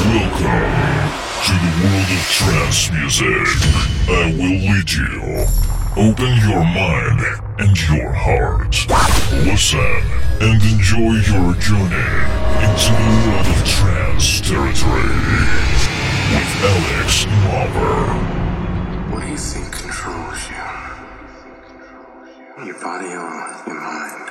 Welcome to the world of trance music. I will lead you. Open your mind and your heart. Listen and enjoy your journey into the world of trance territory with Alex Mauber. What do you think controls you? Your body or your mind?